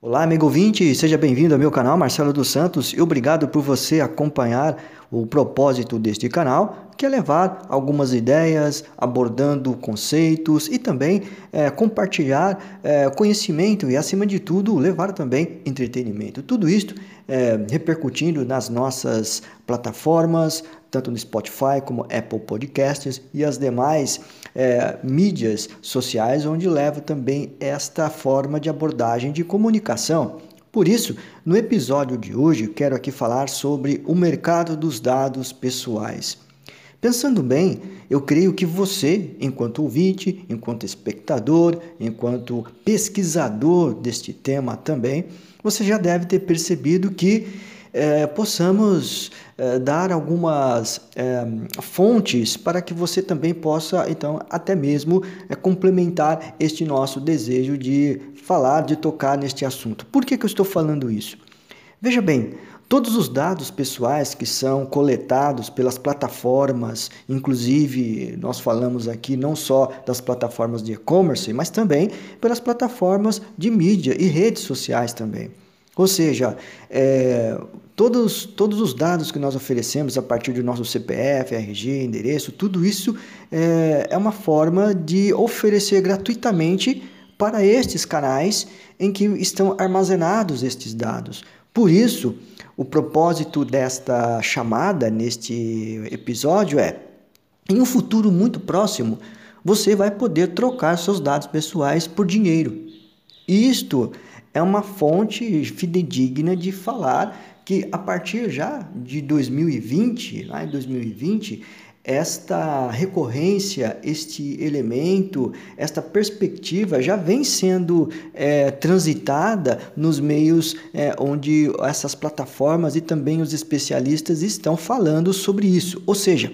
Olá, amigo ouvinte, seja bem-vindo ao meu canal Marcelo dos Santos e obrigado por você acompanhar o propósito deste canal, que é levar algumas ideias, abordando conceitos e também é, compartilhar é, conhecimento e, acima de tudo, levar também entretenimento. Tudo isto é, repercutindo nas nossas plataformas, tanto no Spotify como Apple Podcasts e as demais é, mídias sociais, onde levo também esta forma de abordagem de comunicação. Por isso, no episódio de hoje, quero aqui falar sobre o mercado dos dados pessoais. Pensando bem, eu creio que você, enquanto ouvinte, enquanto espectador, enquanto pesquisador deste tema também, você já deve ter percebido que é, possamos é, dar algumas é, fontes para que você também possa, então, até mesmo complementar este nosso desejo de falar, de tocar neste assunto. Por que, que eu estou falando isso? Veja bem, Todos os dados pessoais que são coletados pelas plataformas, inclusive nós falamos aqui não só das plataformas de e-commerce, mas também pelas plataformas de mídia e redes sociais também. Ou seja, é, todos, todos os dados que nós oferecemos a partir do nosso CPF, RG, endereço, tudo isso é, é uma forma de oferecer gratuitamente para estes canais em que estão armazenados estes dados. Por isso, o propósito desta chamada neste episódio é: em um futuro muito próximo, você vai poder trocar seus dados pessoais por dinheiro. Isto é uma fonte fidedigna de falar que a partir já de 2020, lá em 2020, esta recorrência, este elemento, esta perspectiva já vem sendo é, transitada nos meios é, onde essas plataformas e também os especialistas estão falando sobre isso. Ou seja,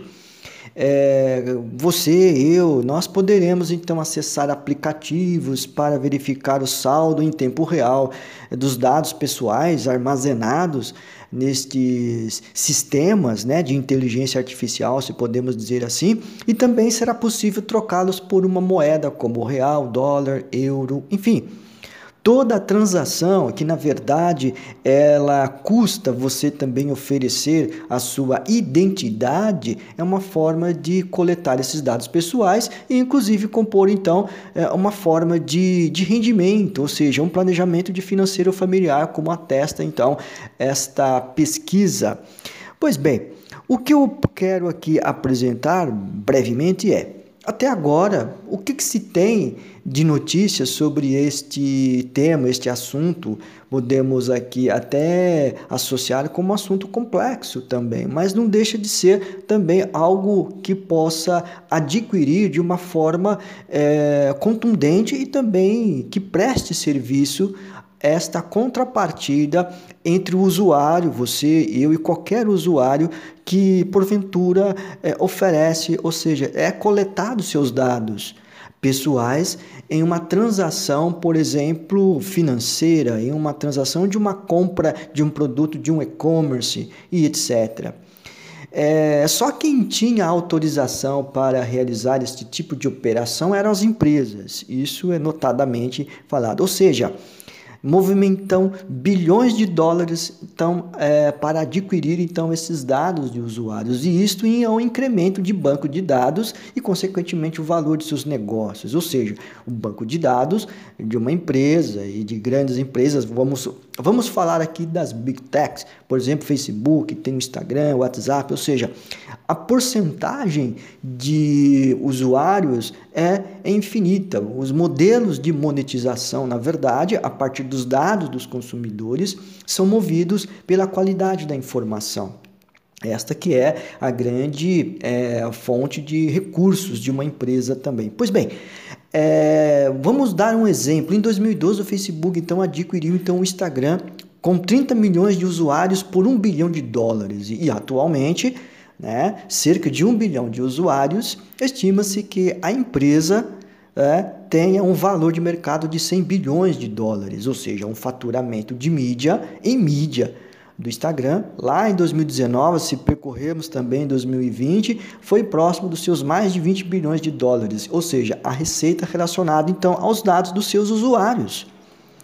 é, você, eu, nós poderemos então acessar aplicativos para verificar o saldo em tempo real dos dados pessoais armazenados nestes sistemas né, de inteligência artificial, se podemos dizer assim, e também será possível trocá-los por uma moeda como real, dólar, euro, enfim. Toda transação, que na verdade ela custa você também oferecer a sua identidade, é uma forma de coletar esses dados pessoais e, inclusive, compor então é, uma forma de, de rendimento, ou seja, um planejamento de financeiro familiar, como atesta então esta pesquisa. Pois bem, o que eu quero aqui apresentar brevemente é até agora, o que, que, se tem de notícias sobre este tema, este assunto? Podemos aqui até associar como um assunto complexo também, mas não deixa de ser também algo que possa adquirir de uma forma é, contundente e também que preste serviço esta contrapartida entre o usuário, você, eu e qualquer usuário que porventura é, oferece, ou seja, é coletado seus dados pessoais em uma transação, por exemplo, financeira, em uma transação de uma compra de um produto de um e-commerce e etc. É, só quem tinha autorização para realizar este tipo de operação eram as empresas. Isso é notadamente falado. Ou seja, movimentam bilhões de dólares então, é, para adquirir então esses dados de usuários. E isto em um incremento de banco de dados e consequentemente o valor de seus negócios, ou seja, o banco de dados de uma empresa e de grandes empresas, vamos vamos falar aqui das big techs, por exemplo, Facebook, tem Instagram, WhatsApp, ou seja, a porcentagem de usuários é infinita. Os modelos de monetização, na verdade, a partir dos dados dos consumidores, são movidos pela qualidade da informação. Esta que é a grande é, fonte de recursos de uma empresa também. Pois bem, é, vamos dar um exemplo. Em 2012, o Facebook então adquiriu então o Instagram com 30 milhões de usuários por 1 bilhão de dólares. E, atualmente, né, cerca de 1 bilhão de usuários, estima-se que a empresa é, tenha um valor de mercado de 100 bilhões de dólares, ou seja, um faturamento de mídia em mídia do Instagram. Lá em 2019, se percorrermos também em 2020, foi próximo dos seus mais de 20 bilhões de dólares, ou seja, a receita relacionada então aos dados dos seus usuários.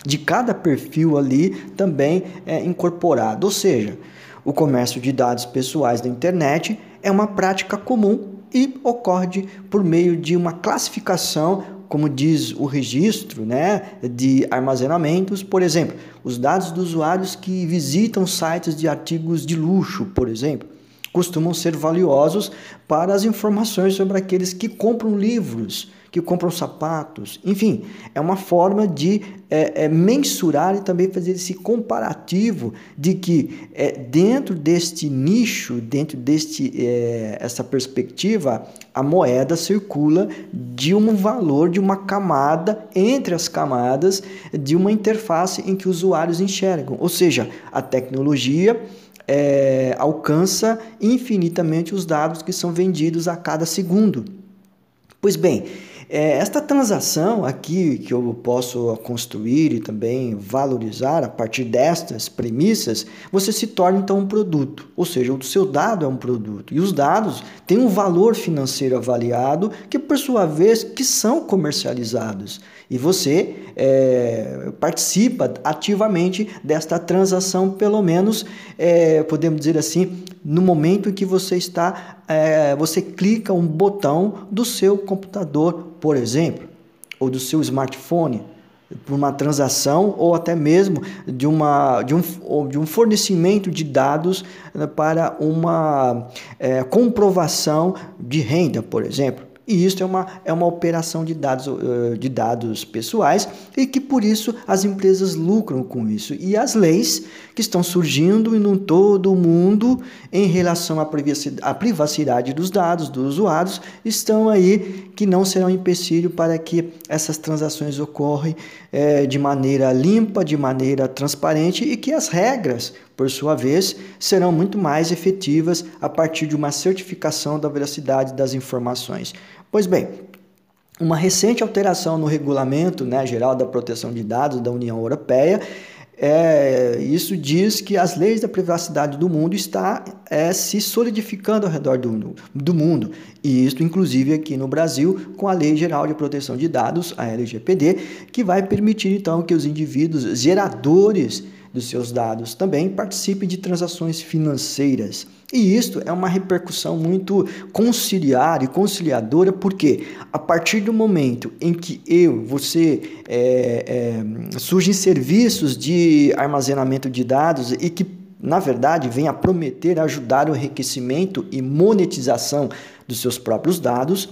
de cada perfil ali também é incorporado. Ou seja, o comércio de dados pessoais da internet é uma prática comum e ocorre por meio de uma classificação, como diz o registro né, de armazenamentos, por exemplo, os dados dos usuários que visitam sites de artigos de luxo, por exemplo costumam ser valiosos para as informações sobre aqueles que compram livros, que compram sapatos. Enfim, é uma forma de é, é, mensurar e também fazer esse comparativo de que é, dentro deste nicho, dentro deste é, essa perspectiva, a moeda circula de um valor, de uma camada entre as camadas de uma interface em que os usuários enxergam. Ou seja, a tecnologia é, alcança infinitamente os dados que são vendidos a cada segundo. Pois bem, é, esta transação aqui que eu posso construir e também valorizar a partir destas premissas, você se torna então um produto, ou seja, o seu dado é um produto. E os dados têm um valor financeiro avaliado que por sua vez que são comercializados. E você é, participa ativamente desta transação, pelo menos é, podemos dizer assim, no momento em que você está, é, você clica um botão do seu computador por exemplo, ou do seu smartphone, por uma transação ou até mesmo de, uma, de, um, de um fornecimento de dados né, para uma é, comprovação de renda, por exemplo. E isso é uma, é uma operação de dados, eh, de dados pessoais e que por isso as empresas lucram com isso. E as leis que estão surgindo em todo o mundo em relação à privacidade, à privacidade dos dados dos usuários estão aí que não serão empecilho para que essas transações ocorram é, de maneira limpa, de maneira transparente e que as regras por sua vez, serão muito mais efetivas a partir de uma certificação da veracidade das informações. Pois bem, uma recente alteração no regulamento né, geral da proteção de dados da União Europeia é, isso diz que as leis da privacidade do mundo está é, se solidificando ao redor do, do mundo. E isso, inclusive, aqui no Brasil, com a Lei Geral de Proteção de Dados, a LGPD, que vai permitir, então, que os indivíduos geradores dos seus dados também participe de transações financeiras. E isto é uma repercussão muito conciliar e conciliadora, porque a partir do momento em que eu, você, é, é, surgem serviços de armazenamento de dados e que, na verdade, vem a prometer ajudar o enriquecimento e monetização dos seus próprios dados,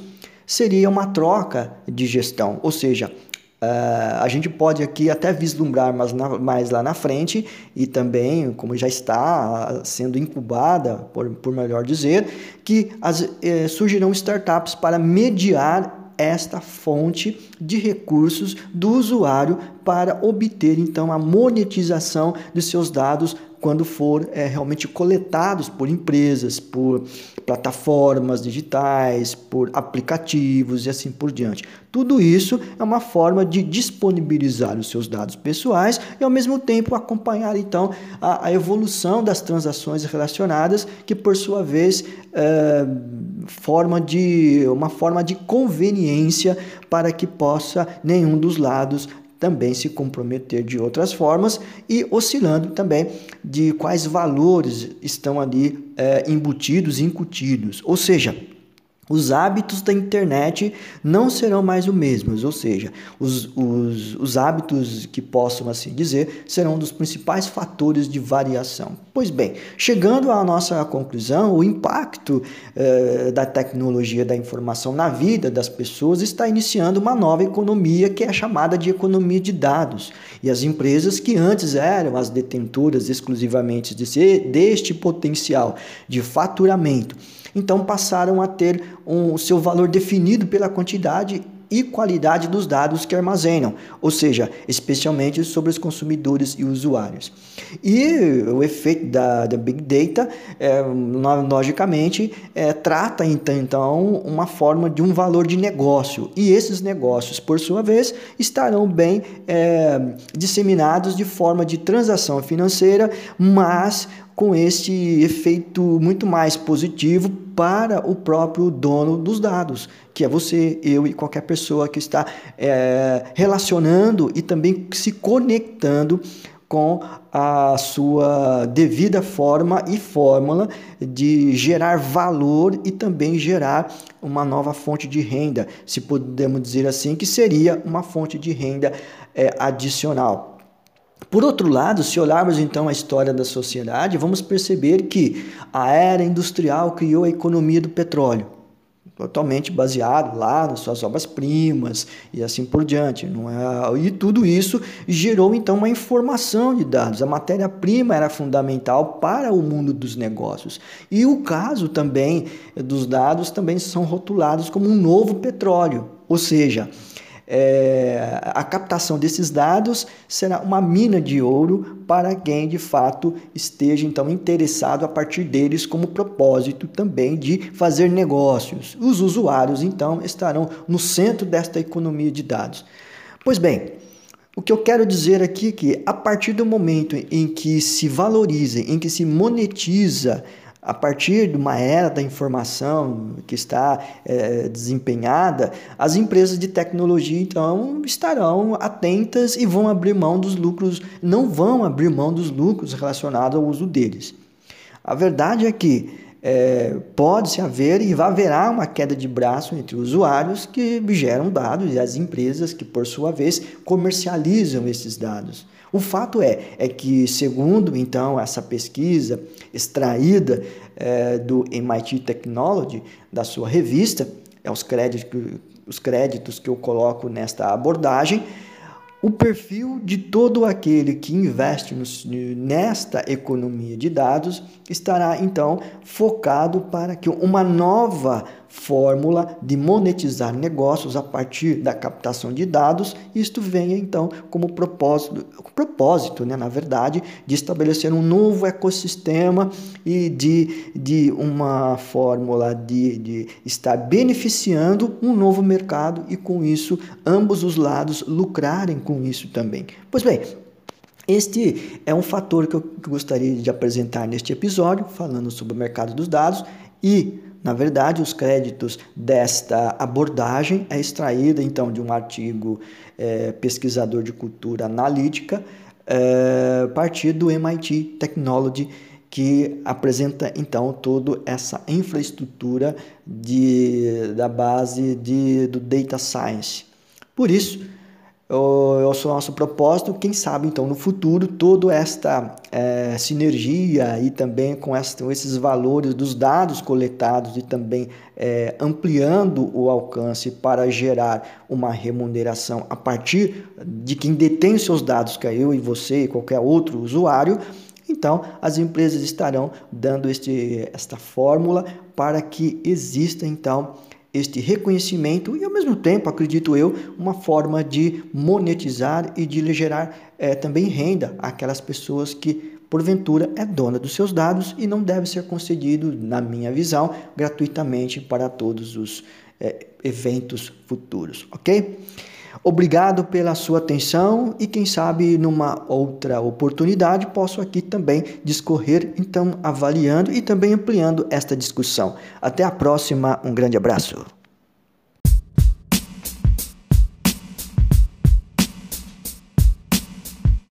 seria uma troca de gestão, ou seja, Uh, a gente pode aqui até vislumbrar mais, na, mais lá na frente e também, como já está sendo incubada, por, por melhor dizer, que as, eh, surgirão startups para mediar esta fonte de recursos do usuário para obter então a monetização de seus dados quando for é, realmente coletados por empresas, por plataformas digitais, por aplicativos e assim por diante. Tudo isso é uma forma de disponibilizar os seus dados pessoais e ao mesmo tempo acompanhar então a, a evolução das transações relacionadas, que por sua vez é, forma de uma forma de conveniência para que possa nenhum dos lados também se comprometer de outras formas e oscilando também de quais valores estão ali é, embutidos, incutidos. Ou seja, os hábitos da internet não serão mais os mesmos, ou seja, os, os, os hábitos que possam assim dizer serão um dos principais fatores de variação. Pois bem, chegando à nossa conclusão, o impacto eh, da tecnologia da informação na vida das pessoas está iniciando uma nova economia que é chamada de economia de dados. E as empresas que antes eram as detentoras exclusivamente de deste potencial de faturamento então passaram a ter um, seu valor definido pela quantidade e qualidade dos dados que armazenam, ou seja, especialmente sobre os consumidores e usuários. E o efeito da, da Big Data, é, logicamente, é, trata então uma forma de um valor de negócio, e esses negócios, por sua vez, estarão bem é, disseminados de forma de transação financeira, mas com este efeito muito mais positivo para o próprio dono dos dados, que é você, eu e qualquer pessoa que está é, relacionando e também se conectando com a sua devida forma e fórmula de gerar valor e também gerar uma nova fonte de renda, se podemos dizer assim, que seria uma fonte de renda é, adicional. Por outro lado, se olharmos então a história da sociedade, vamos perceber que a era industrial criou a economia do petróleo totalmente baseado lá nas suas obras-primas e assim por diante. Não é? E tudo isso gerou então uma informação de dados. A matéria-prima era fundamental para o mundo dos negócios. E o caso também dos dados também são rotulados como um novo petróleo, ou seja, é, a captação desses dados será uma mina de ouro para quem de fato esteja então interessado a partir deles como propósito também de fazer negócios. Os usuários então estarão no centro desta economia de dados. Pois bem, o que eu quero dizer aqui é que a partir do momento em que se valoriza, em que se monetiza a partir de uma era da informação que está é, desempenhada, as empresas de tecnologia então estarão atentas e vão abrir mão dos lucros, não vão abrir mão dos lucros relacionados ao uso deles. A verdade é que é, pode-se haver e haverá uma queda de braço entre usuários que geram dados e as empresas que, por sua vez, comercializam esses dados. O fato é, é que, segundo então essa pesquisa extraída é, do MIT Technology, da sua revista, é os créditos, os créditos que eu coloco nesta abordagem, o perfil de todo aquele que investe no, nesta economia de dados estará então focado para que uma nova fórmula de monetizar negócios a partir da captação de dados, isto venha então como propósito, propósito né, na verdade, de estabelecer um novo ecossistema e de, de uma fórmula de, de estar beneficiando um novo mercado e com isso ambos os lados lucrarem com isso também. Pois bem, este é um fator que eu gostaria de apresentar neste episódio, falando sobre o mercado dos dados e na verdade, os créditos desta abordagem é extraída então de um artigo é, pesquisador de cultura analítica é, partir do MIT Technology que apresenta então toda essa infraestrutura de, da base de, do data science. Por isso, o nosso propósito, quem sabe então no futuro toda esta é, sinergia e também com, com, esses valores dos dados coletados e também é, ampliando o alcance para gerar uma remuneração a partir de quem detém seus dados, que é eu e você e qualquer outro usuário, então as empresas estarão dando este, esta fórmula para que exista então este reconhecimento e, ao mesmo tempo, acredito eu, uma forma de monetizar e de gerar é, também renda àquelas pessoas que, porventura, é dona dos seus dados e não deve ser concedido, na minha visão, gratuitamente para todos os é, eventos futuros, ok? Obrigado pela sua atenção e quem sabe numa outra oportunidade posso aqui também discorrer, então avaliando e também ampliando esta discussão. Até a próxima, um grande abraço.